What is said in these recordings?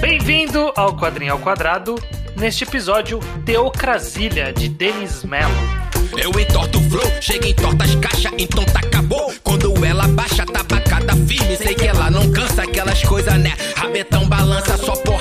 Bem-vindo ao Quadrinho ao Quadrado, neste episódio Teocrasilha, de Denis Mello. Eu entorto o flow, chega em tortas caixa, então tá acabou. Quando ela baixa, tabacada firme. Sei que ela não cansa aquelas coisas, né? Rabetão balança, só vírus.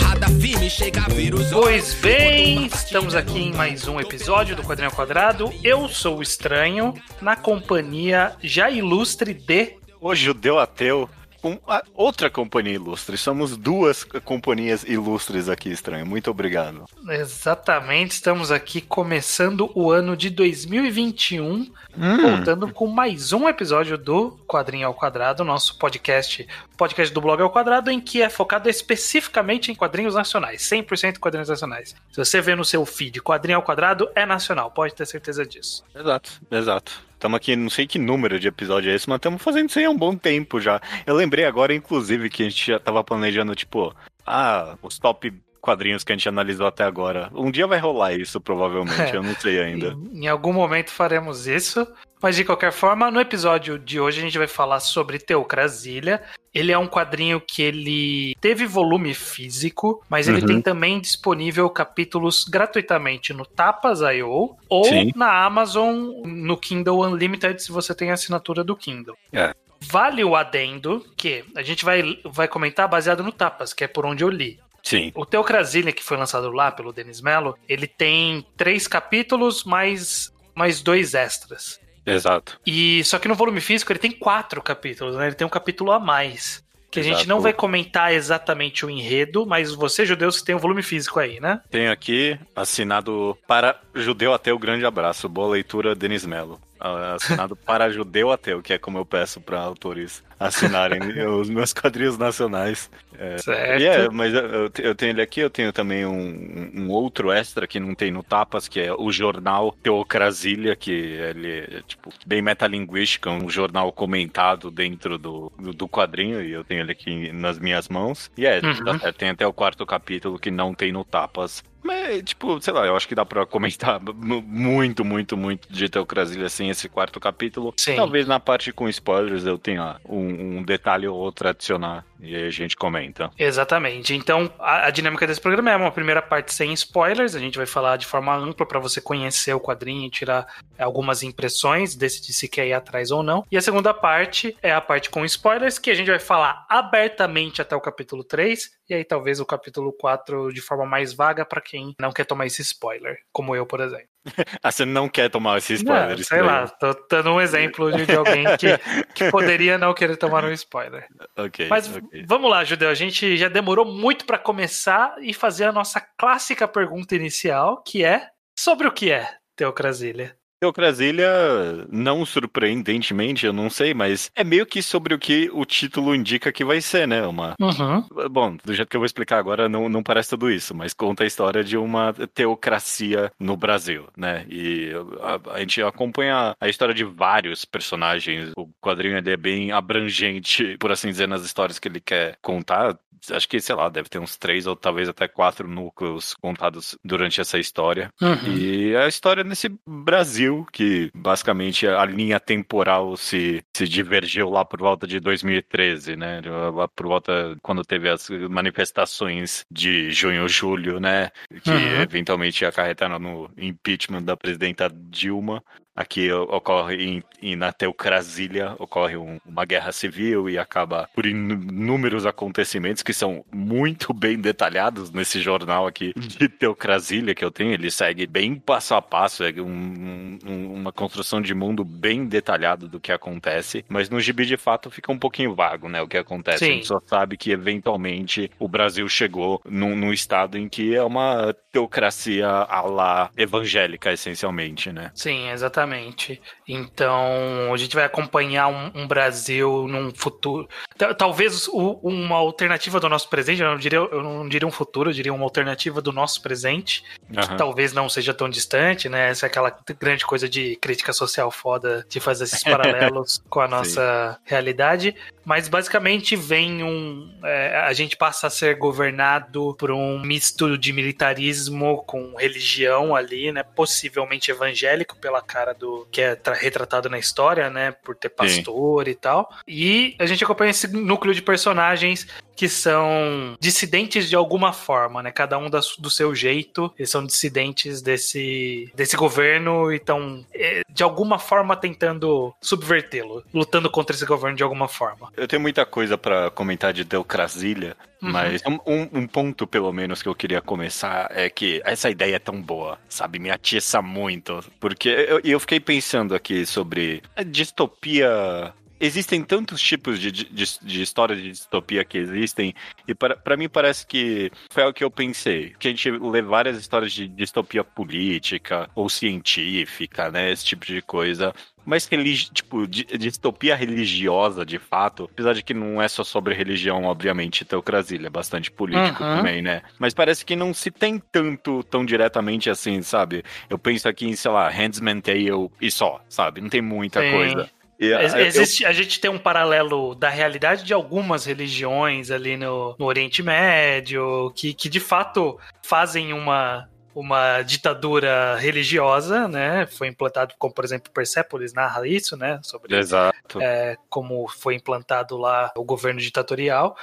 Pois bem, estamos aqui em mais um episódio do Quadrinho ao Quadrado. Eu sou o Estranho, na companhia já ilustre de. O judeu ateu com a outra companhia ilustre. Somos duas companhias ilustres aqui, estranho. Muito obrigado. Exatamente, estamos aqui começando o ano de 2021, voltando com mais um episódio do Quadrinho ao Quadrado, nosso podcast, podcast do Blog ao Quadrado, em que é focado especificamente em quadrinhos nacionais, 100% quadrinhos nacionais. Se você vê no seu feed Quadrinho ao Quadrado, é nacional, pode ter certeza disso. Exato, exato. Estamos aqui, não sei que número de episódio é esse, mas estamos fazendo isso aí há um bom tempo já. Eu lembrei agora, inclusive, que a gente já tava planejando, tipo, ah, os top quadrinhos que a gente analisou até agora. Um dia vai rolar isso, provavelmente, eu não sei ainda. Em, em algum momento faremos isso. Mas de qualquer forma, no episódio de hoje a gente vai falar sobre Teocrasilha. Ele é um quadrinho que ele teve volume físico, mas ele Uhum. tem também disponível capítulos gratuitamente no Tapas.io ou Sim. na Amazon no Kindle Unlimited se você tem a assinatura do Kindle. É. Vale o adendo que a gente vai, vai comentar baseado no Tapas, que é por onde eu li. Sim, O Teocrasilha, que foi lançado lá pelo Denis Mello, ele tem três capítulos mais, mais dois extras. exato. E só que no volume físico ele tem quatro capítulos, né? Ele tem um capítulo a mais. Que a gente Exato. não vai comentar exatamente o enredo, mas você, judeus, tem um volume físico aí, né? Tenho aqui assinado para judeu ateu, grande abraço. Boa leitura, Denis Mello. Assinado para judeu ateu, que é como eu peço para autores assinarem os meus quadrinhos nacionais. Certo. E é, mas eu, eu te- eu tenho ele aqui, eu tenho também um, um outro extra que não tem no Tapas, que é o jornal Teocrasilha, que ele é, tipo, bem metalinguístico, é um jornal comentado dentro do, do, do quadrinho, e eu tenho ele aqui nas minhas mãos. E é, Uhum. certo, tem até o quarto capítulo que não tem no Tapas. Mas, tipo, sei lá, eu acho que dá pra comentar mu- muito, muito, muito de Teocrasilha sem esse quarto capítulo. Sim. Talvez na parte com spoilers eu tenha um, um detalhe ou outro adicionar, e aí a gente comenta. Exatamente. Então, a, a dinâmica desse programa é uma primeira parte sem spoilers. A gente vai falar de forma ampla para você conhecer o quadrinho e tirar é, algumas impressões, decidir se quer ir atrás ou não. E a segunda parte é a parte com spoilers, que a gente vai falar abertamente até o capítulo 3. E aí, talvez o capítulo 4 de forma mais vaga para quem não quer tomar esse spoiler, como eu, por exemplo. Ah, você não quer tomar esse spoiler? Não, sei daí. lá, tô dando um exemplo de, de alguém que, que poderia não querer tomar um spoiler. Ok, Mas ok. vamos lá, Judeu. A gente já demorou muito pra começar e fazer a nossa clássica pergunta inicial, que é sobre o que é Teocrasilha, não surpreendentemente, eu não sei, mas é meio que sobre o que o título indica que vai ser, né? Uma. Uhum. Bom, do jeito que eu vou explicar agora, não, não parece tudo isso, mas conta a história de uma teocracia no Brasil, né? E a, a gente acompanha a história de vários personagens. O quadrinho é bem abrangente, por assim dizer, nas histórias que ele quer contar. Acho que, sei lá, deve ter uns três ou talvez até quatro núcleos contados durante essa história. Uhum. E a história nesse Brasil, que basicamente a linha temporal se, se divergiu lá por volta de 2013, né? Lá por volta quando teve as manifestações de junho, julho, né? Que Uhum. eventualmente acarretaram no impeachment da presidenta Dilma. Aqui ocorre em, em- na Teocrasilha ocorre um- uma guerra civil e acaba por inú- inúmeros acontecimentos que são muito bem detalhados nesse jornal aqui de Teocrasilha que eu tenho. Ele segue bem passo a passo, é um- um- uma construção de mundo bem detalhado do que acontece. Mas no gibi de fato fica um pouquinho vago, né? O que acontece. Sim. A gente só sabe que eventualmente o Brasil chegou num, num estado em que é uma teocracia à la evangélica, essencialmente, né? Sim, exatamente. Exatamente. Então, a gente vai acompanhar um, um Brasil num futuro. Talvez o, uma alternativa do nosso presente, eu não, diria, eu não diria um futuro, eu diria uma alternativa do nosso presente, uhum. que talvez não seja tão distante, né? Essa é aquela grande coisa de crítica social foda de fazer esses paralelos com a nossa Sim. realidade. Mas basicamente vem um. É, a gente passa a ser governado por um misto de militarismo com religião ali, né? Possivelmente evangélico pela cara do que é retratado na história, né? Por ter pastor Sim. e tal. E a gente acompanha esse núcleo de personagens que são dissidentes de alguma forma, né? Cada um do seu jeito, eles são dissidentes desse, desse governo e estão, é, de alguma forma, tentando subvertê-lo, lutando contra esse governo de alguma forma. Eu tenho muita coisa para comentar de Deucrasília, uhum. mas um, um, ponto, pelo menos, que eu queria começar é que essa ideia é tão boa, sabe? Me atiça muito. Porque eu, eu fiquei pensando aqui sobre a distopia existem tantos tipos de, de, de histórias de distopia que existem, e para mim parece que foi o que eu pensei. Que a gente lê várias histórias de distopia política ou científica, né? Esse tipo de coisa mas religi tipo, distopia religiosa, de fato, apesar de que não é só sobre religião, obviamente, Teocrasilha, é bastante político uhum. também, né? Mas parece que não se tem tanto, tão diretamente assim, sabe? Eu penso aqui em, sei lá, Handsman Tale e só, sabe? Não tem muita Sim. coisa. Existe, eu... A gente tem um paralelo da realidade de algumas religiões ali no, no Oriente Médio, que, que de fato fazem uma, uma ditadura religiosa, né? Foi implantado, como por exemplo Persepolis narra isso, né? Sobre Exato. É, como foi implantado lá o governo ditatorial.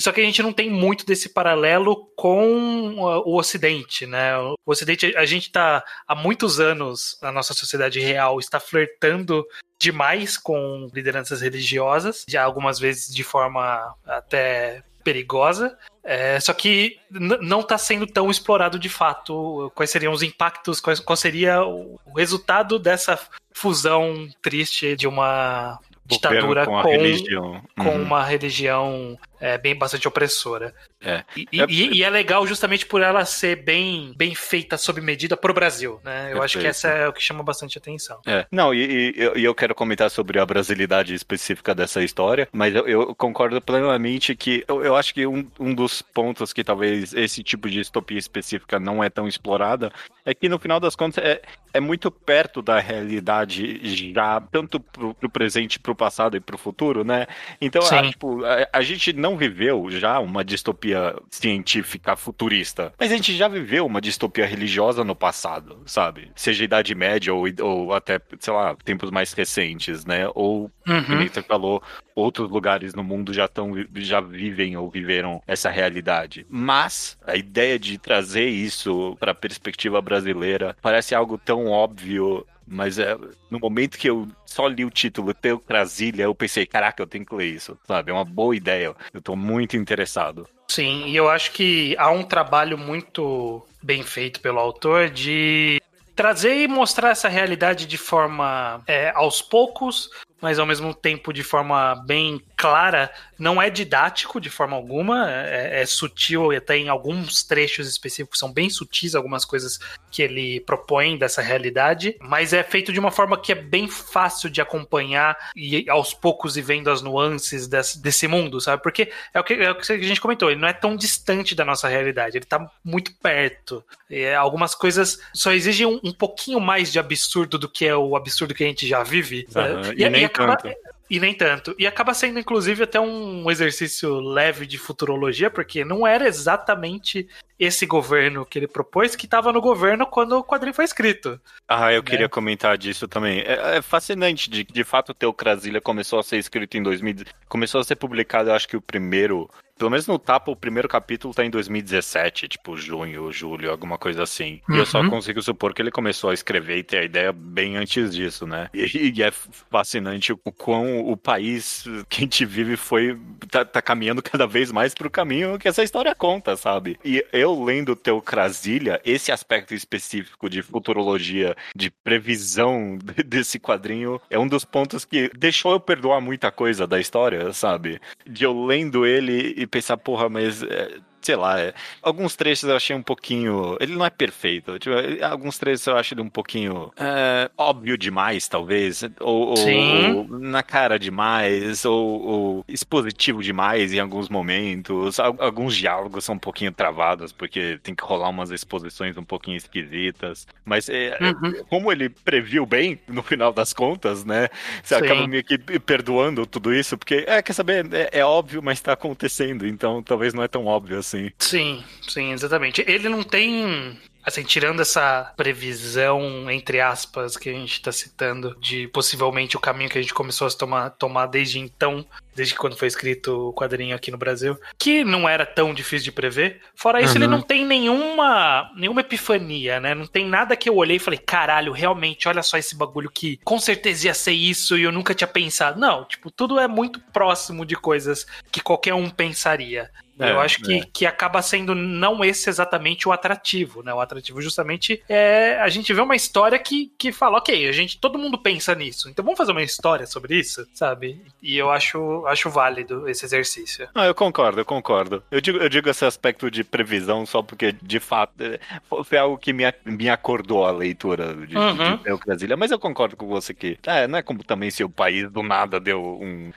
Só que a gente não tem muito desse paralelo com o Ocidente, né? O Ocidente, a gente está há muitos anos, a nossa sociedade real está flertando demais com lideranças religiosas, já algumas vezes de forma até perigosa. É, só que não está sendo tão explorado de fato quais seriam os impactos, quais, qual seria o resultado dessa fusão triste de uma ditadura com, com, religião. com uhum. uma religião é, bem bastante opressora. É. E, é. E, e, é legal justamente por ela ser bem, bem feita sob medida pro Brasil, né? Eu Perfeito. acho que essa é o que chama bastante atenção. É. Não, e, e, eu quero comentar sobre a brasilidade específica dessa história, mas eu, eu concordo plenamente que eu, eu acho que um, um dos pontos que talvez esse tipo de distopia específica não é tão explorada é que no final das contas é, é muito perto da realidade já, tanto pro, pro presente, pro passado e pro futuro, né? Então, a, tipo, a, a gente não viveu já uma distopia científica futurista. Mas a gente já viveu uma distopia religiosa no passado, sabe? Seja Idade Média ou, ou até, sei lá, tempos mais recentes, né? Ou, uhum. como você falou, outros lugares no mundo já estão já vivem ou viveram essa realidade. Mas a ideia de trazer isso para a perspectiva brasileira parece algo tão óbvio mas é, no momento que eu só li o título Teu Brasília, eu pensei, caraca, eu tenho que ler isso, sabe? É uma boa ideia. Eu tô muito interessado. Sim, e eu acho que há um trabalho muito bem feito pelo autor de trazer e mostrar essa realidade de forma é, aos poucos, mas ao mesmo tempo de forma bem clara, não é didático de forma alguma, é, é sutil e até em alguns trechos específicos são bem sutis algumas coisas que ele propõe dessa realidade, mas é feito de uma forma que é bem fácil de acompanhar e aos poucos e vendo as nuances desse, desse mundo, sabe? Porque é o, que, é o que a gente comentou, ele não é tão distante da nossa realidade, ele tá muito perto. E algumas coisas só exigem um, um, pouquinho mais de absurdo do que é o absurdo que a gente já vive. Uhum. E, e, nem e acaba, tanto. E nem tanto. E acaba sendo, inclusive, até um exercício leve de futurologia, porque não era exatamente esse governo que ele propôs que estava no governo quando o quadrinho foi escrito. Ah, eu né? queria comentar disso também. É, é fascinante de de fato o Teocrasília começou a ser escrito em 2000, começou a ser publicado, eu acho que o primeiro pelo menos no Tapa, o primeiro capítulo tá em 2017, tipo junho, julho, alguma coisa assim. Uhum. E eu só uhum. consigo supor que ele começou a escrever e ter a ideia bem antes disso, né? E, e é fascinante o quão o país que a gente vive foi. tá, tá caminhando cada vez mais pro caminho que essa história conta, sabe? E eu lendo o Crasília, esse aspecto específico de futurologia, de previsão desse quadrinho, é um dos pontos que deixou eu perdoar muita coisa da história, sabe? De eu lendo ele e pensar, porra, mas é, sei lá, é, alguns trechos eu achei um pouquinho. Ele não é perfeito. Tipo, alguns trechos eu acho ele um pouquinho é, óbvio demais, talvez. Ou, ou, na cara demais, ou, ou, expositivo demais em alguns momentos. Alguns diálogos são um pouquinho travados, porque tem que rolar umas exposições um pouquinho esquisitas. Mas é, uhum. como ele previu bem, no final das contas, né? Você Sim. acaba meio que perdoando tudo isso, porque, é, quer saber, é, é óbvio, mas tá acontecendo, então talvez não é tão óbvio assim. Sim, sim, exatamente. Ele não tem Assim, tirando essa previsão, entre aspas, que a gente está citando, de possivelmente o caminho que a gente começou a tomar, tomar desde então, desde quando foi escrito o quadrinho aqui no Brasil, que não era tão difícil de prever. Fora isso, uhum. ele não tem nenhuma, nenhuma epifania, né? Não tem nada que eu olhei e falei, caralho, realmente, olha só esse bagulho que com certeza ia ser isso e eu nunca tinha pensado. Não, tipo, tudo é muito próximo de coisas que qualquer um pensaria. É, eu acho que, é. que acaba sendo não esse exatamente o atrativo, né? O atrativo justamente é a gente vê uma história que, que fala, ok, a gente, todo mundo pensa nisso, então vamos fazer uma história sobre isso, sabe? E eu acho, acho válido esse exercício. Ah, eu concordo, eu concordo. Eu digo, eu digo esse aspecto de previsão só porque, de fato, é, foi algo que me, me acordou a leitura de, uhum. de Brasília, mas eu concordo com você que é, não é como também se o país do nada deu um.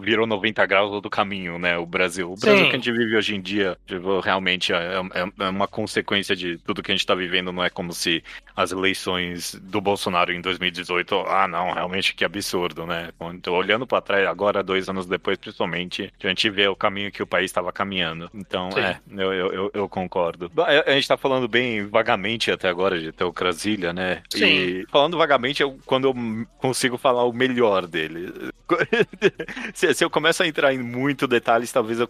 virou 90 graus do caminho, né? O Brasil. O Brasil Sim. que a gente vive hoje em dia, tipo, realmente é, é, é, uma consequência de tudo que a gente está vivendo. Não é como se as eleições do Bolsonaro em 2018, ah, não, realmente que absurdo, né? Olhando para trás, agora, dois anos depois, principalmente, a gente vê o caminho que o país estava caminhando. Então, Sim. é, eu, eu, eu, concordo. A gente está falando bem vagamente até agora de Teocrasília, né? Sim. E falando vagamente, eu, quando eu consigo falar o melhor dele. se, se, eu começo a entrar em muito detalhes, talvez eu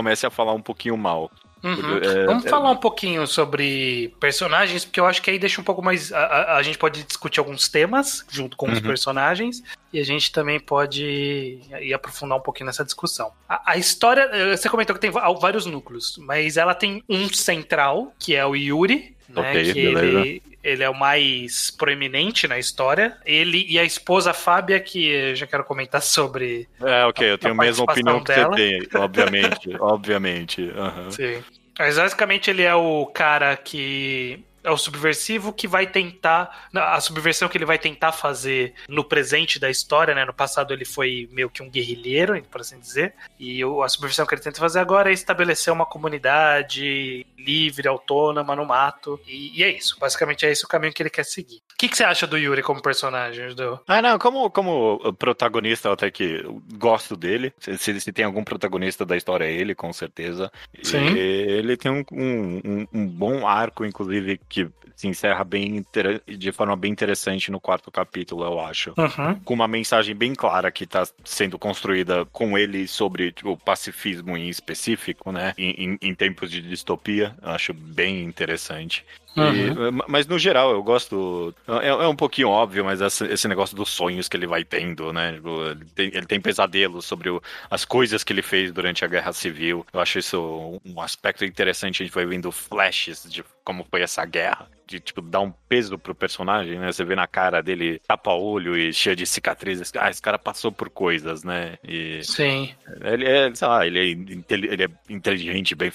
comece a falar um pouquinho mal. Uhum. É, Vamos é... falar um pouquinho sobre personagens, porque eu acho que aí deixa um pouco mais. A, a, a gente pode discutir alguns temas junto com uhum. os personagens, e a gente também pode ir aprofundar um pouquinho nessa discussão. A, a, história, eh, você comentou que tem vários núcleos, mas ela tem um central, que é o Yuri, né? Okay, que ele, ele é o mais proeminente na história. Ele e a esposa Fábia, que já quero comentar sobre. É, ok, eu tenho a mesma opinião que dela. você tem, obviamente, obviamente. Uhum. Sim. Mas basicamente ele é o cara que é o subversivo que vai tentar. A subversão que ele vai tentar fazer no presente da história, né? No passado ele foi meio que um guerrilheiro, por assim dizer. E a subversão que ele tenta fazer agora é estabelecer uma comunidade livre, autônoma, no mato. E, e é isso. Basicamente é esse o caminho que ele quer seguir. O que, que você acha do Yuri como personagem, Judeu? Ah, não, como, como protagonista, até que gosto dele. Se, se tem algum protagonista da história, é ele, com certeza. Sim. E ele tem um, um, um bom arco, inclusive, que se encerra bem de forma bem interessante no quarto capítulo, eu acho. Uhum. Com uma mensagem bem clara que está sendo construída com ele sobre tipo, o pacifismo em específico, né? Em, em, em tempos de distopia. Eu acho bem interessante. Uhum. E, mas no geral, eu gosto. É, é, um pouquinho óbvio, mas esse negócio dos sonhos que ele vai tendo, né? Tipo, ele tem, ele tem pesadelos sobre o, as coisas que ele fez durante a guerra civil. Eu acho isso um aspecto interessante. A gente vai vendo flashes de como foi essa guerra de, tipo, dar um peso pro personagem, né? Você vê na cara dele tapa-olho e cheio de cicatrizes. Ah, esse cara passou por coisas, né? E Sim. Ele é, sei lá, ele é, ele é inteligente, bem,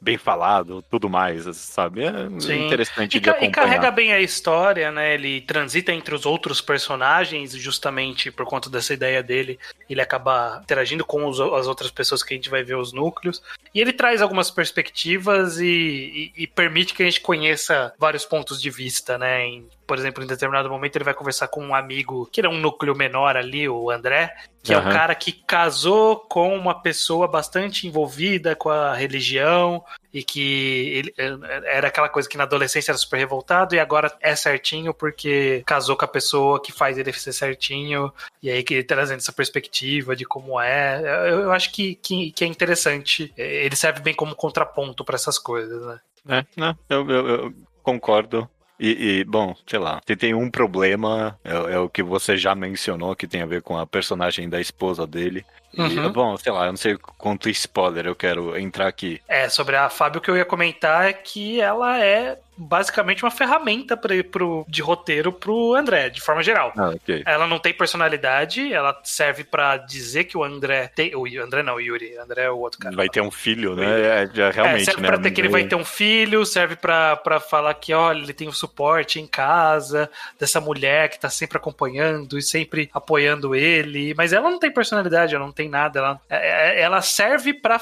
bem falado, tudo mais, sabe? É Sim. interessante e, de acompanhar. E carrega bem a história, né? Ele transita entre os outros personagens, justamente por conta dessa ideia dele. Ele acaba interagindo com os, as outras pessoas que a gente vai ver os núcleos. E ele traz algumas perspectivas e, e, e permite que a gente conheça vários pontos de vista, né? Em, por exemplo, em determinado momento ele vai conversar com um amigo que era um núcleo menor ali, o André, que uhum. é um cara que casou com uma pessoa bastante envolvida com a religião e que ele, era aquela coisa que na adolescência era super revoltado e agora é certinho porque casou com a pessoa que faz ele ser certinho e aí que ele trazendo essa perspectiva de como é. Eu, eu acho que, que, que é interessante. Ele serve bem como contraponto para essas coisas, né? É, não, eu, eu, eu Concordo. E, e, bom, sei lá, se tem um problema, é, é, o que você já mencionou, que tem a ver com a personagem da esposa dele. Uhum. E, bom, sei lá, eu não sei quanto spoiler eu quero entrar aqui. É, sobre a Fábio, o que eu ia comentar é que ela é basicamente uma ferramenta pra, pro, de roteiro pro André, de forma geral. Ah, okay. Ela não tem personalidade, ela serve para dizer que o André tem. O André não, o Yuri. André é o outro cara. Vai ter um filho, né? É, é, realmente, é, serve né? pra ter que ele vai ter um filho, serve para falar que, olha, ele tem o um suporte em casa dessa mulher que tá sempre acompanhando e sempre apoiando ele. Mas ela não tem personalidade, ela não tem nada. Ela, é, é, ela serve para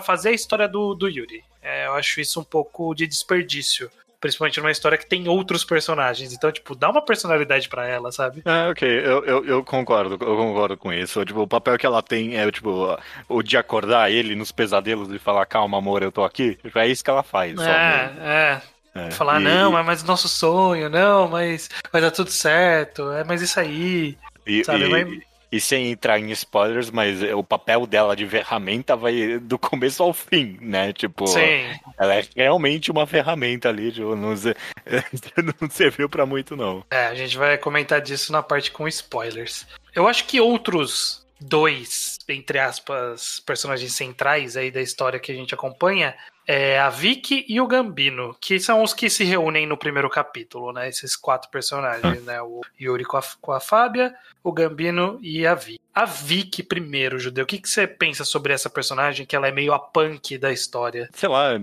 fazer a história do, do Yuri. É, eu acho isso um pouco de desperdício principalmente numa história que tem outros personagens. Então, tipo, dá uma personalidade para ela, sabe? É, ok, eu, eu, eu, concordo, eu concordo com isso. Tipo, o papel que ela tem é, tipo, o de acordar ele nos pesadelos e falar, calma, amor, eu tô aqui. Tipo, é isso que ela faz. É, é. É, Falar, e, não, mas, mas nosso sonho, não, mas vai dar tudo certo, é mais isso aí. E, sabe? E, mas... E sem entrar em spoilers, mas o papel dela de ferramenta vai do começo ao fim, né? Tipo, Sim. ela é realmente uma ferramenta ali, tipo, não, não serviu para muito, não. É, a gente vai comentar disso na parte com spoilers. Eu acho que outros dois, entre aspas, personagens centrais aí da história que a gente acompanha é a Vicky e o Gambino, que são os que se reúnem no primeiro capítulo, né? Esses quatro personagens, né? O Yuri com a, com a Fábia, o Gambino e a Vicky. A Vicky, primeiro, Judeu, o que, que você pensa sobre essa personagem, que ela é meio a punk da história? Sei lá, é,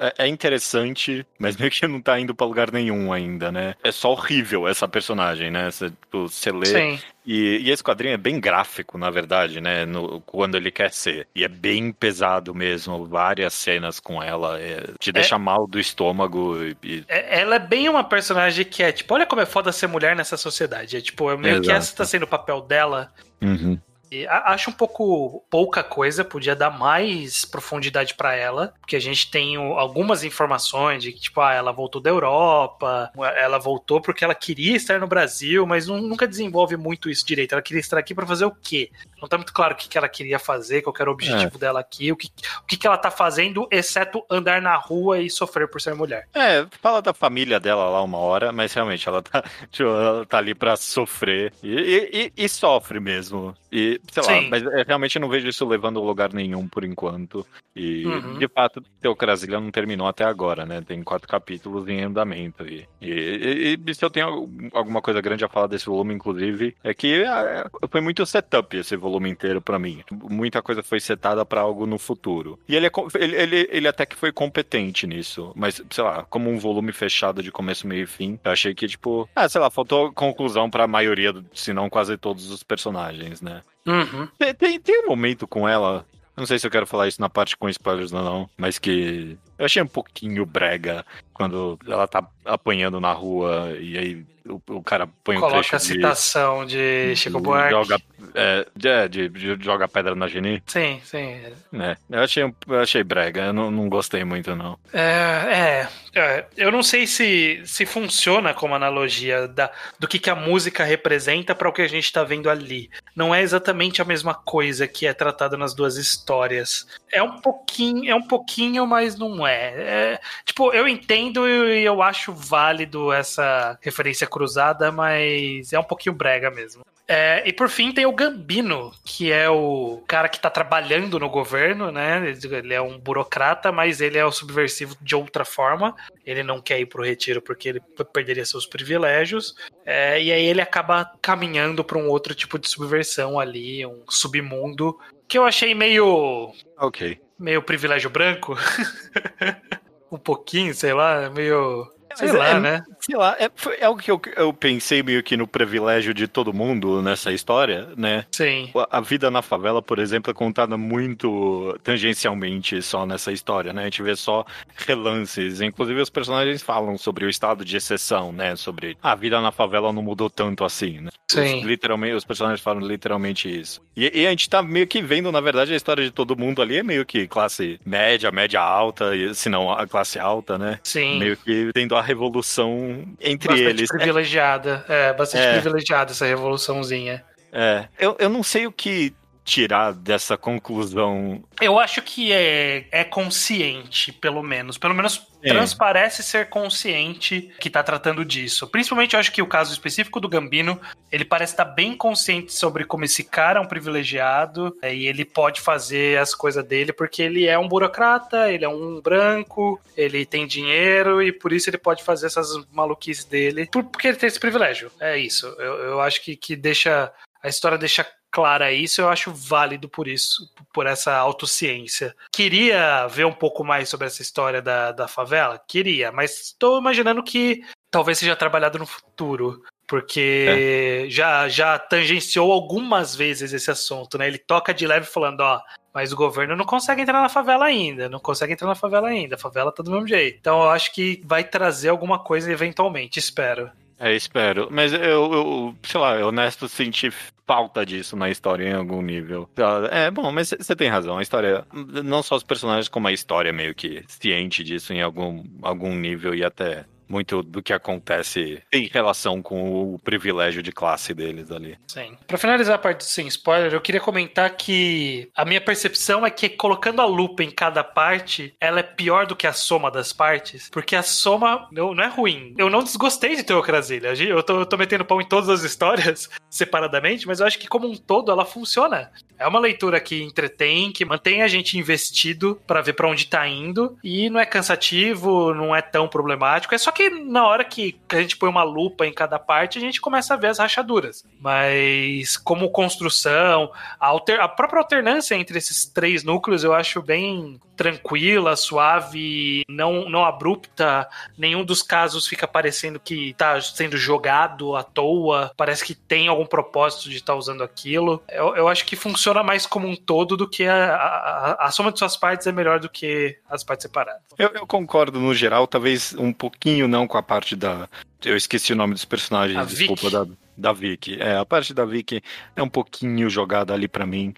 é, é interessante, mas meio que não tá indo pra lugar nenhum ainda, né? É só horrível essa personagem, né? Você, tipo, você lê Sim. E, e, esse quadrinho é bem gráfico, na verdade, né? No, quando ele quer ser. E é bem pesado mesmo. Várias cenas com ela. É, te deixa é, mal do estômago. E... É, ela é bem uma personagem que é tipo, olha como é foda ser mulher nessa sociedade. É tipo, é meio Exato. que essa tá sendo o papel dela. Uhum. E acho um pouco pouca coisa, podia dar mais profundidade para ela, porque a gente tem algumas informações de que, tipo, ah, ela voltou da Europa, ela voltou porque ela queria estar no Brasil, mas nunca desenvolve muito isso direito. Ela queria estar aqui para fazer o quê? Não tá muito claro o que, que ela queria fazer, qual era o objetivo é. dela aqui, o que, o que, que ela tá fazendo, exceto andar na rua e sofrer por ser mulher. É, fala da família dela lá uma hora, mas realmente ela tá, tipo, ela tá ali pra sofrer e, e, e sofre mesmo. E, sei Sim. lá, mas é, realmente não vejo isso levando a lugar nenhum por enquanto. E, uhum. de fato, Teocrasilha não terminou até agora, né? Tem quatro capítulos em andamento. E, e, e, se eu tenho alguma coisa grande a falar desse volume, inclusive, é que é, foi muito setup esse volume inteiro para mim. Muita coisa foi setada para algo no futuro. E ele, é, ele, ele, ele até que foi competente nisso. Mas, sei lá, como um volume fechado de começo, meio e fim, eu achei que, tipo, ah, sei lá, faltou conclusão para a maioria, se não quase todos os personagens, né? Uhum. Tem, tem, um momento com ela. Não sei se eu quero falar isso na parte com spoilers ou não, mas que eu achei um pouquinho brega quando ela tá apanhando na rua e aí o, o cara põe Coloca um trecho a citação de, de Chico Buarque. Joga, é, de, de, de, joga pedra na Geni. Sim, sim. É, eu achei, eu achei brega, eu não, não gostei muito, não. É, é, é, eu não sei se, se funciona como analogia da, do que, que a música representa para o que a gente tá vendo ali. Não é exatamente a mesma coisa que é tratada nas duas histórias. É um pouquinho, é um pouquinho, mas não é. É tipo, eu entendo e eu acho válido essa referência cruzada, mas é um pouquinho brega mesmo. É, e por fim tem o Gambino, que é o cara que tá trabalhando no governo, né? Ele é um burocrata, mas ele é o subversivo de outra forma. Ele não quer ir pro retiro porque ele perderia seus privilégios. É, e aí ele acaba caminhando para um outro tipo de subversão ali, um submundo, que eu achei meio. Ok. Meio privilégio branco. um pouquinho, sei lá, meio Sei lá, é, né? Sei lá, é, é algo que eu, eu pensei meio que no privilégio de todo mundo nessa história, né? Sim. A, a, vida na favela, por exemplo, é contada muito tangencialmente só nessa história, né? A gente vê só relances. Inclusive, os personagens falam sobre o estado de exceção, né? Sobre a vida na favela não mudou tanto assim, né? Sim. Os, literalmente, os personagens falam literalmente isso. E, e, a gente tá meio que vendo, na verdade, a história de todo mundo ali é meio que classe média, média alta, se não a classe alta, né? Sim. Meio que tendo a revolução entre bastante eles. privilegiada. É, bastante é. privilegiada essa revoluçãozinha. É. Eu, eu não sei o que tirar dessa conclusão? Eu acho que é, é consciente, pelo menos. Pelo menos é. transparece ser consciente que tá tratando disso. Principalmente eu acho que o caso específico do Gambino, ele parece estar bem consciente sobre como esse cara é um privilegiado é, e ele pode fazer as coisas dele porque ele é um burocrata, ele é um branco, ele tem dinheiro e por isso ele pode fazer essas maluquices dele porque ele tem esse privilégio. É isso. Eu, eu acho que, que deixa. A história deixa clara isso, eu acho válido por isso, por essa autociência. Queria ver um pouco mais sobre essa história da, da favela? Queria, mas estou imaginando que talvez seja trabalhado no futuro. Porque é. já, já tangenciou algumas vezes esse assunto, né? Ele toca de leve falando, ó, mas o governo não consegue entrar na favela ainda, não consegue entrar na favela ainda, a favela tá do mesmo jeito. Então eu acho que vai trazer alguma coisa eventualmente, espero. É, espero. Mas eu, eu sei lá, honesto senti falta disso na história em algum nível. É, bom, mas você tem razão. A história, não só os personagens, como a história meio que ciente disso em algum, algum nível e até muito do que acontece em relação com o privilégio de classe deles ali. Sim. Para finalizar a parte sem spoiler, eu queria comentar que a minha percepção é que colocando a lupa em cada parte, ela é pior do que a soma das partes, porque a soma não, não é ruim. Eu não desgostei de Teocrasilha. Eu tô, eu tô metendo pão em todas as histórias separadamente, mas eu acho que como um todo ela funciona. É uma leitura que entretém, que mantém a gente investido para ver para onde tá indo e não é cansativo, não é tão problemático. É só que na hora que a gente põe uma lupa em cada parte, a gente começa a ver as rachaduras. Mas como construção, a, alter, a própria alternância entre esses três núcleos eu acho bem tranquila, suave, não, não abrupta. Nenhum dos casos fica parecendo que tá sendo jogado à toa. Parece que tem algum propósito de estar tá usando aquilo. Eu, eu acho que funciona mais como um todo do que a, a, a soma de suas partes é melhor do que as partes separadas. Eu, eu concordo no geral, talvez um pouquinho não com a parte da. Eu esqueci o nome dos personagens, a desculpa, Vic. da, da Vicky. É, a parte da Vicky é um pouquinho jogada ali para mim.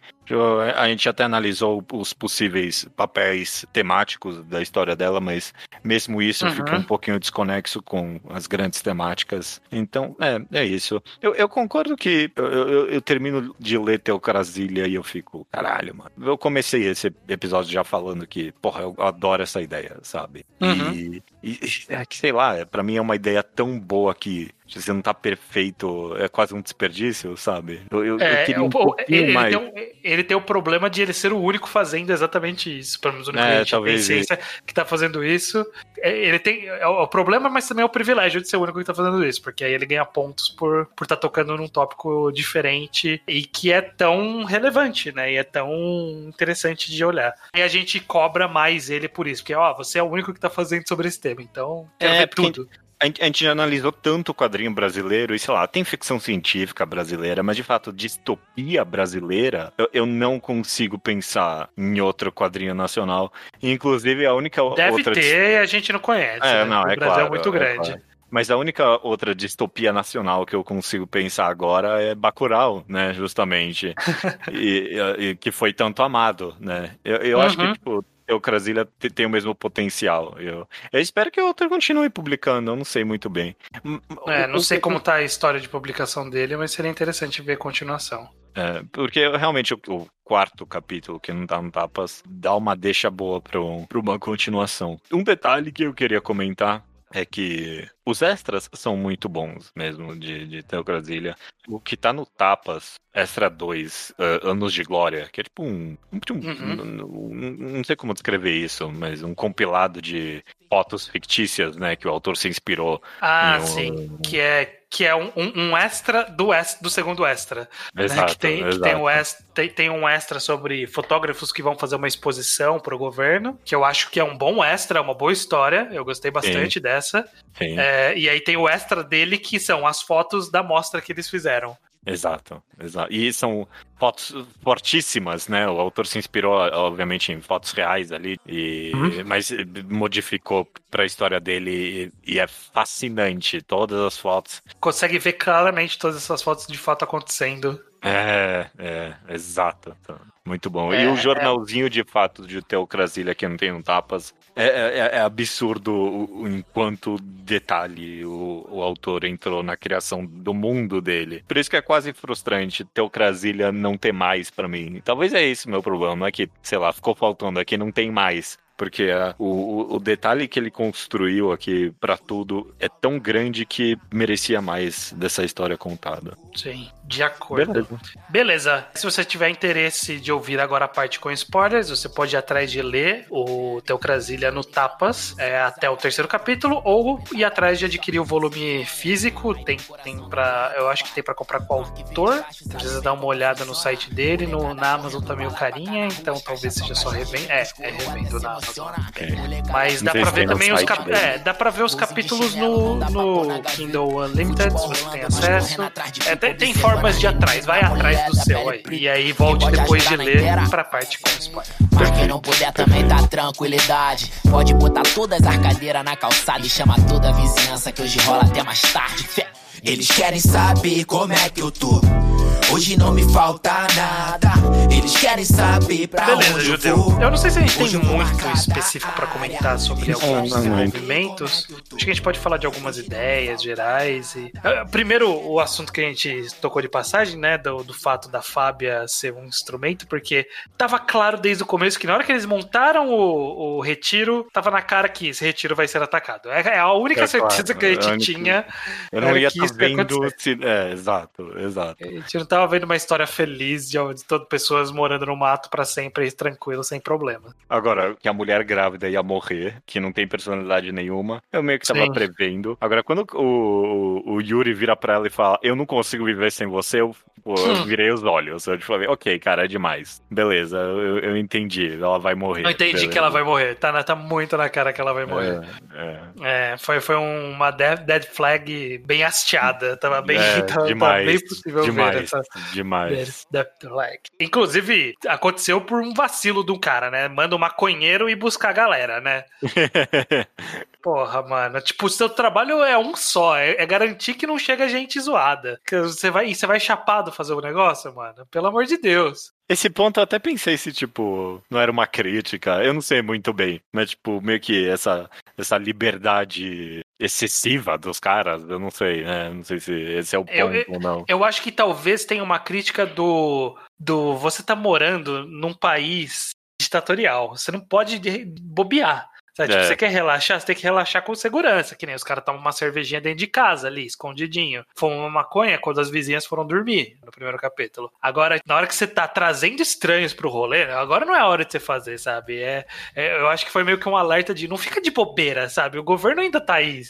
A gente até analisou os possíveis papéis temáticos da história dela, mas mesmo isso uhum. fica um pouquinho desconexo com as grandes temáticas. Então, é, é isso. Eu, eu concordo que eu, eu, eu, termino de ler Teocrasilha e eu fico, caralho, mano. Eu comecei esse episódio já falando que, porra, eu adoro essa ideia, sabe? Uhum. E, e, é que, sei lá, para mim é uma ideia tão boa que você não tá perfeito, é quase um desperdício, sabe? Eu, eu, é, eu queria um pouquinho ele, mais. Tem um, ele tem o problema de ele ser o único fazendo exatamente isso. Pelo menos o único é, talvez ciência que tá fazendo isso. É, ele tem é o problema, mas também é o privilégio de ser o único que tá fazendo isso, porque aí ele ganha pontos por por estar tá tocando num tópico diferente e que é tão relevante, né? E é tão interessante de olhar. E a gente cobra mais ele por isso, porque ó, você é o único que tá fazendo sobre esse tema, então quero é, ver tudo. A gente já analisou tanto o quadrinho brasileiro, e sei lá, tem ficção científica brasileira, mas de fato, distopia brasileira, eu, eu não consigo pensar em outro quadrinho nacional. Inclusive, a única Deve outra. Deve ter, a gente não conhece. É, né? não, o é Brasil é claro, é muito grande. É claro. Mas a única outra distopia nacional que eu consigo pensar agora é Bacurau, né, justamente. e, e, que foi tanto amado, né? Eu, eu uhum. acho que, uhum. O Krasilha tem o mesmo potencial. Eu, eu espero que o outro continue publicando, eu não sei muito bem. É, não sei como tá a história de publicação dele, mas seria interessante ver a continuação. É, porque realmente o, o, quarto capítulo, que não tá no Tapas, dá uma deixa boa para uma continuação. Um detalhe que eu queria comentar é que os extras são muito bons mesmo de, de Teocrasilha. O que tá no Tapas, Extra 2, uh, Anos de Glória, que é tipo um. um, uhum. um, um não sei como descrever isso, mas um compilado de fotos fictícias, né? Que o autor se inspirou. Ah, sim. Que é que é um, um, extra do, extra do segundo extra. Exato, né? que, tem, que tem, um extra, tem, tem, um extra sobre fotógrafos que vão fazer uma exposição para o governo, que eu acho que é um bom extra, é uma boa história. Eu gostei bastante Sim. dessa. Sim. É, e aí tem o extra dele, que são as fotos da mostra que eles fizeram. Exato, exato. E são fotos fortíssimas, né? O autor se inspirou, obviamente, em fotos reais ali, e, uhum. mas modificou para a história dele e, e, é fascinante todas as fotos. Consegue ver claramente todas essas fotos de fato acontecendo. É, é, exato. Muito bom. É, e o jornalzinho é... de fato de Teocrasilha que não tem um tapas É, é, é absurdo o, o, enquanto detalhe o, o autor entrou na criação do mundo dele. Por isso que é quase frustrante Teocrasilha não ter mais para mim. Talvez é esse o meu problema, é que, sei lá, ficou faltando aqui, não tem mais porque é, o, o detalhe que ele construiu aqui para tudo é tão grande que merecia mais dessa história contada. Sim, de acordo. Beleza. Beleza. Se você tiver interesse de ouvir agora a parte com spoilers, você pode ir atrás de ler o Teocrasilha no Tapas é, até o terceiro capítulo ou ir atrás de adquirir o volume físico. Tem, tem para, eu acho que tem para comprar com o autor. Precisa dar uma olhada no site dele, no, na Amazon também o carinha, então talvez seja só revenda. É, é revendo na Amazon. É. Mas dá pra ver também os cap... é, dá pra ver os capítulos no, no Kindle Unlimited, se você tem acesso. É, tem, tem, formas de atrás, vai atrás do seu aí. E aí volte depois de ler pra parte com spoiler. Pra quem não puder também tá tranquilidade. Pode botar todas as cadeiras na calçada e chama toda a vizinhança que hoje rola até mais tarde. Eles querem saber como é que eu tô. Hoje não me falta nada. Eles querem saber pra Beleza, onde Judeu. eu vou. Eu não sei se a gente tem muito específico para comentar sobre alguns desenvolvimentos. Acho que a gente pode falar de algumas ideias gerais. E... Eh, primeiro, o assunto que a gente tocou de passagem, né? Do, do fato da Fábia ser um instrumento, porque tava claro desde o começo que na hora que eles montaram o, o retiro, tava na cara que esse retiro vai ser atacado. É, é a única é certeza claro, que a gente tinha. Eu não ia estar tá vendo. Se... É, exato, exato. A gente não tava vendo uma história feliz de, de todas pessoas morando no mato para sempre, tranquilo, sem problema. Agora, que a mulher grávida ia morrer, que não tem personalidade nenhuma, eu meio que tava Sim. prevendo. Agora, quando o, o, o, Yuri vira pra ela e fala, eu não consigo viver sem você, eu, pô, eu hum. virei os olhos. Eu falei, ok, cara, é demais. Beleza, eu, eu entendi, ela vai morrer. Eu entendi beleza. que ela vai morrer. Tá, tá muito na cara que ela vai morrer. É, é. é foi, foi uma dead, dead flag bem hasteada. Tava bem, é, tava, demais, tava bem possível demais, ver essa, demais. Flag. Inclusive, aconteceu por um vacilo do cara, né? Manda um maconheiro e buscar a galera, né? Porra, mano. Tipo, o seu trabalho é um só. É, é, garantir que não chega gente zoada. Que você vai, você vai chapado fazer o negócio, mano. Pelo amor de Deus. Esse ponto eu até pensei se, tipo, não era uma crítica. Eu não sei muito bem. Mas, tipo, meio que essa, essa liberdade excessiva dos caras, eu não sei, né? Não sei se esse é o ponto eu, eu, ou não. Eu acho que talvez tenha uma crítica do. do você tá morando num país ditatorial. Você não pode bobear. Sabe? Tipo, é. você quer relaxar, você tem que relaxar com segurança, que nem os caras tomam uma cervejinha dentro de casa ali, escondidinho. Fumam uma maconha quando as vizinhas foram dormir, no primeiro capítulo. Agora, na hora que você tá trazendo estranhos pro rolê, agora não é a hora de você fazer, sabe? É, é eu acho que foi meio que um alerta de não fica de bobeira, sabe? O governo ainda tá aí.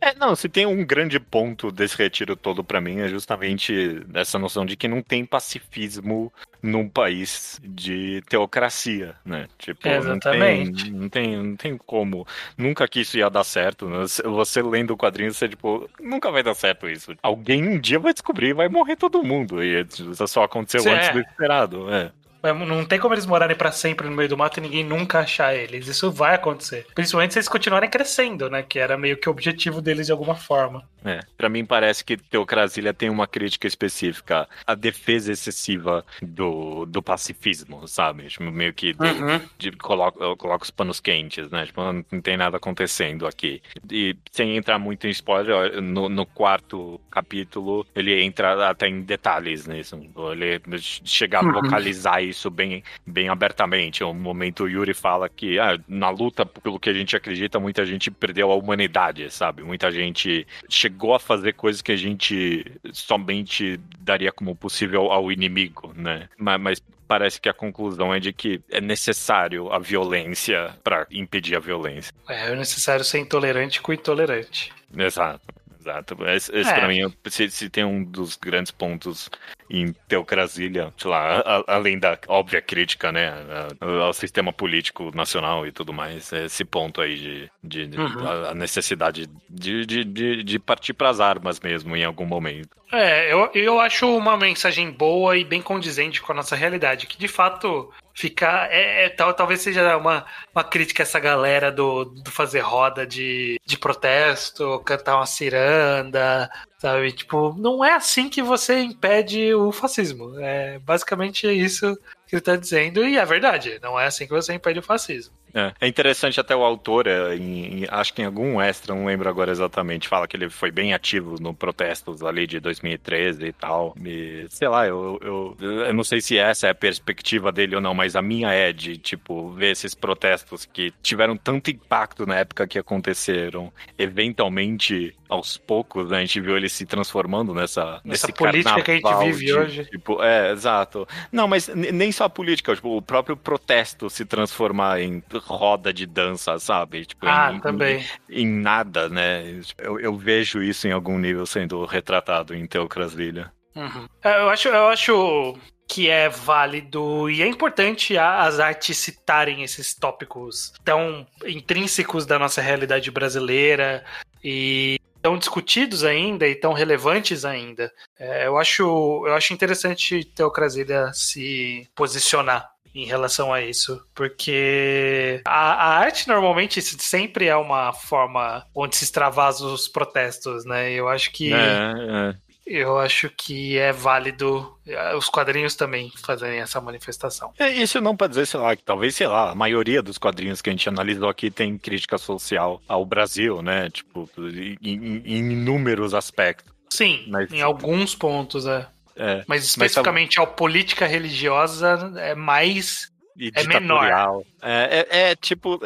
É. é. não, se tem um grande ponto desse retiro todo para mim é justamente essa noção de que não tem pacifismo num país de teocracia, né? Tipo, Exatamente. Não tem, não tem, não tem como. Nunca que isso ia dar certo. Né? Você lendo o quadrinho, você, tipo, nunca vai dar certo isso. Alguém um dia vai descobrir e vai morrer todo mundo. E isso só aconteceu antes é. do esperado. É. Não tem como eles morarem para sempre no meio do mato e ninguém nunca achar eles. Isso vai acontecer. Principalmente se eles continuarem crescendo, né? Que era meio que o objetivo deles de alguma forma. É, pra mim parece que Teocrasilha tem uma crítica específica à defesa excessiva do, do pacifismo, sabe? Tipo, meio que do, uhum. de, coloca, coloca os panos quentes, né? Tipo, não, tem nada acontecendo aqui. E sem entrar muito em spoiler, no, no quarto capítulo ele entra até em detalhes nisso. Ele chega a uhum. vocalizar isso bem, bem abertamente. Um momento o Yuri fala que ah, na luta pelo que a gente acredita, muita gente perdeu a humanidade, sabe? Muita gente chegou a fazer coisas que a gente somente daria como possível ao inimigo, né? Mas, mas parece que a conclusão é de que é necessário a violência para impedir a violência. É, é necessário ser intolerante com o intolerante. Exato. Exato. Esse, esse é. pra mim, se, se, tem um dos grandes pontos em Teocrasilha, sei lá, a, além da óbvia crítica, né, ao sistema político nacional e tudo mais, é esse ponto aí de, de uhum. a, a, necessidade de, de, de, de partir para as armas mesmo em algum momento. É, eu, eu acho uma mensagem boa e bem condizente com a nossa realidade, que de fato ficar. É, é, tal, talvez seja uma, uma crítica a essa galera do, do fazer roda de, de protesto, cantar uma ciranda, Sabe? Tipo, não é assim que você impede o fascismo. É basicamente isso que ele tá dizendo, e é verdade, não é assim que você impede o fascismo. É, é interessante até o autor, é, em, em, acho que em algum extra, não lembro agora exatamente, fala que ele foi bem ativo no protestos ali de 2013 e tal. E, sei lá, eu, eu, eu não sei se essa é a perspectiva dele ou não, mas a minha é de, tipo, ver esses protestos que tiveram tanto impacto na época que aconteceram, eventualmente, aos poucos, né, a gente viu ele se transformando nessa, nessa política que a gente vive de, hoje. Tipo, é, exato. Não, mas nem só a política, tipo, o próprio protesto se transformar em roda de dança, sabe? Tipo, ah, em, também. Em, em, nada, né? Eu, eu, vejo isso em algum nível sendo retratado em Teocrasvilha. Uhum. É, eu acho, eu acho que é válido e é importante as artes citarem esses tópicos tão intrínsecos da nossa realidade brasileira e tão discutidos ainda e tão relevantes ainda. É, eu acho eu acho interessante Teocrasília se posicionar em relação a isso, porque a, a, arte normalmente sempre é uma forma onde se extravasa os protestos, né? Eu acho que é, é. Eu acho que é válido eh, os quadrinhos também fazerem essa manifestação. É, isso não para dizer, sei lá, que talvez, sei lá, a maioria dos quadrinhos que a gente analisou aqui tem crítica social ao Brasil, né? Tipo, em, em inúmeros aspectos. Sim, Mas, em alguns pontos, é. É, mas especificamente mas, ao política religiosa é mais. é menor. É, é, é tipo.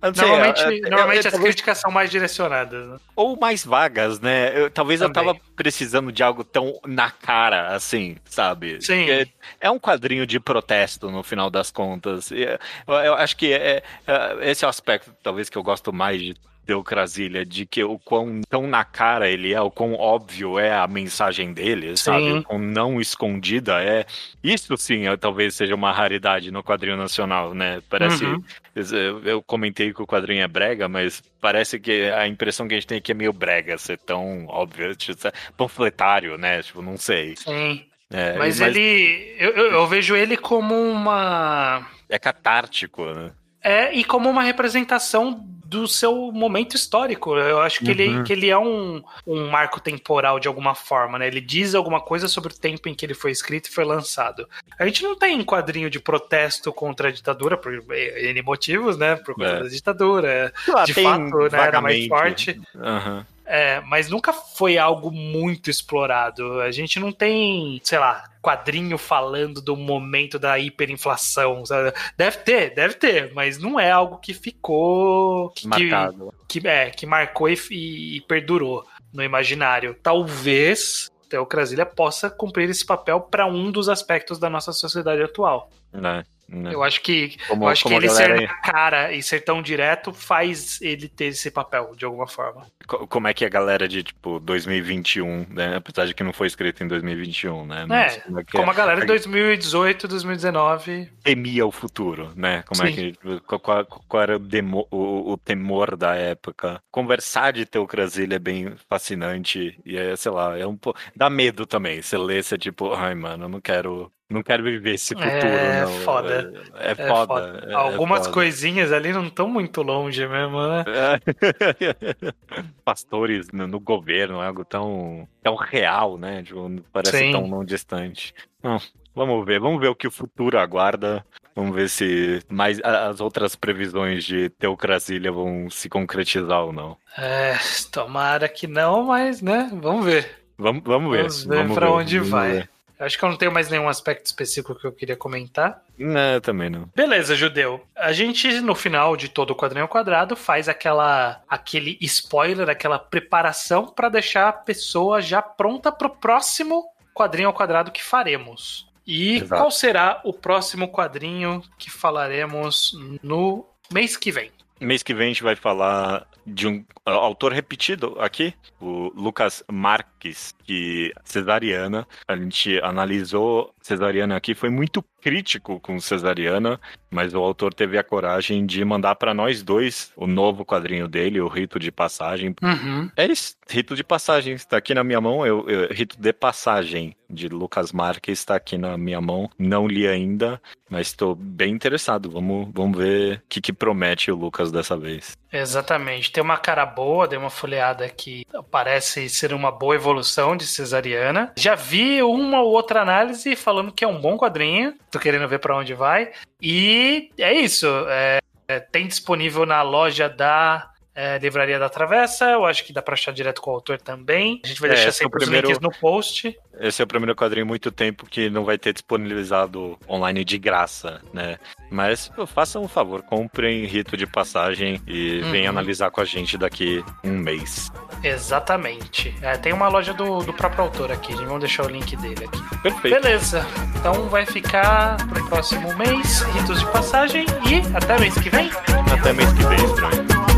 É, normalmente, sei, é, normalmente as talvez... críticas são mais direcionadas. Né? Ou mais vagas, né? Eu, talvez Também. eu tava precisando de algo tão na cara, assim, sabe? Sim. É, um quadrinho de protesto, no final das contas. Eu, eu acho que é, esse é o aspecto, talvez, que eu gosto mais de deu Crasília, de que o quão tão na cara ele é, o quão óbvio é a mensagem dele, sim. sabe? O quão não escondida é. Isso sim, talvez seja uma raridade no quadrinho nacional, né? Parece. Uhum. Eu comentei que o quadrinho é brega, mas parece que a impressão que a gente tem aqui é meio brega, ser tão óbvio, tipo, panfletário, né? Tipo, não sei. Sim. É, mas, mas, ele. Eu, eu, vejo ele como uma. É catártico, né? É, e como uma representação do seu momento histórico. Eu acho que, uhum. ele, que ele é um, um marco temporal de alguma forma, né? Ele diz alguma coisa sobre o tempo em que ele foi escrito e foi lançado. A gente não tem quadrinho de protesto contra a ditadura por N motivos, né? Por conta é. da ditadura. Lá, de fato, né? Era mais forte. Uhum. É, mas nunca foi algo muito explorado. A gente não tem, sei lá, quadrinho falando do momento da hiperinflação. Sabe? Deve ter, deve ter, mas não é algo que ficou. Que, Marcado. Que, é, que marcou e, e perdurou no imaginário. Talvez o Crasília possa cumprir esse papel para um dos aspectos da nossa sociedade atual. Né? Né? Eu acho que, como, eu acho que ele ser na cara e ser tão direto faz ele ter esse papel, de alguma forma. Como é que a galera de, tipo, 2021, né? Apesar de que não foi escrito em 2021, né? É, como, é como é? a galera de 2018, 2019... Temia o futuro, né? Como Sim. é que... Qual, qual era o, demo, o, o, temor da época. Conversar de Teocrasilha é bem fascinante e é, sei lá, é um pouco... Dá medo também. Você lê, você tipo, ai, mano, eu não quero não quero viver esse futuro, é, não. Foda. É, é, é foda. foda. É, Algumas foda. coisinhas ali não estão muito longe mesmo, né? Pastores no, no, governo, algo tão, tão real, né? Tipo, parece Sim. tão, tão distante. vamos ver, vamos ver o que o futuro aguarda. Vamos ver se mais as outras previsões de Teocrasília vão se concretizar ou não. É, tomara que não, mas, né? Vamos ver. Vamos, vamos ver. Vamos ver ver, onde vai. Ver. Acho que eu não tenho mais nenhum aspecto específico que eu queria comentar. Não, também não. Beleza, Judeu. A gente, no final de todo o quadrinho ao quadrado, faz aquela aquele spoiler, aquela preparação para deixar a pessoa já pronta pro próximo quadrinho ao quadrado que faremos. E Exato. qual será o próximo quadrinho que falaremos no mês que vem? Mês que vem a gente vai falar de um autor repetido aqui, o Lucas Marques, que Cesariana. A gente analisou Cesariana aqui, foi muito crítico com Cesariana, mas o autor teve a coragem de mandar para nós dois o novo quadrinho dele, o Rito de Passagem. Uhum. É isso, Rito de Passagem. Está aqui na minha mão, é o Rito de Passagem de Lucas Marques está aqui na minha mão. Não li ainda, mas estou bem interessado. Vamos, vamos ver o que, que promete o Lucas dessa vez. Exatamente. Tem uma cara boa, dei uma folheada que parece ser uma boa evolução de Cesariana. Já vi uma ou outra análise falando que é um bom quadrinho. Tô querendo ver para onde vai. E é isso. É, é, tem disponível na loja da é, Livraria da Travessa. Eu acho que dá pra achar direto com o autor também. A gente vai é, deixar é sempre é primeiro, os links no post. Esse é o primeiro quadrinho muito tempo que não vai ter disponibilizado online de graça, né? Mas façam um favor, comprem Rito de Passagem e uhum. venham analisar com a gente daqui um mês. Exatamente. É, tem uma loja do, do próprio autor aqui, vamos deixar o link dele aqui. Perfeito. Beleza. Então vai ficar pro próximo mês, Ritos de Passagem e até mês que vem. Até mês que vem, estranho.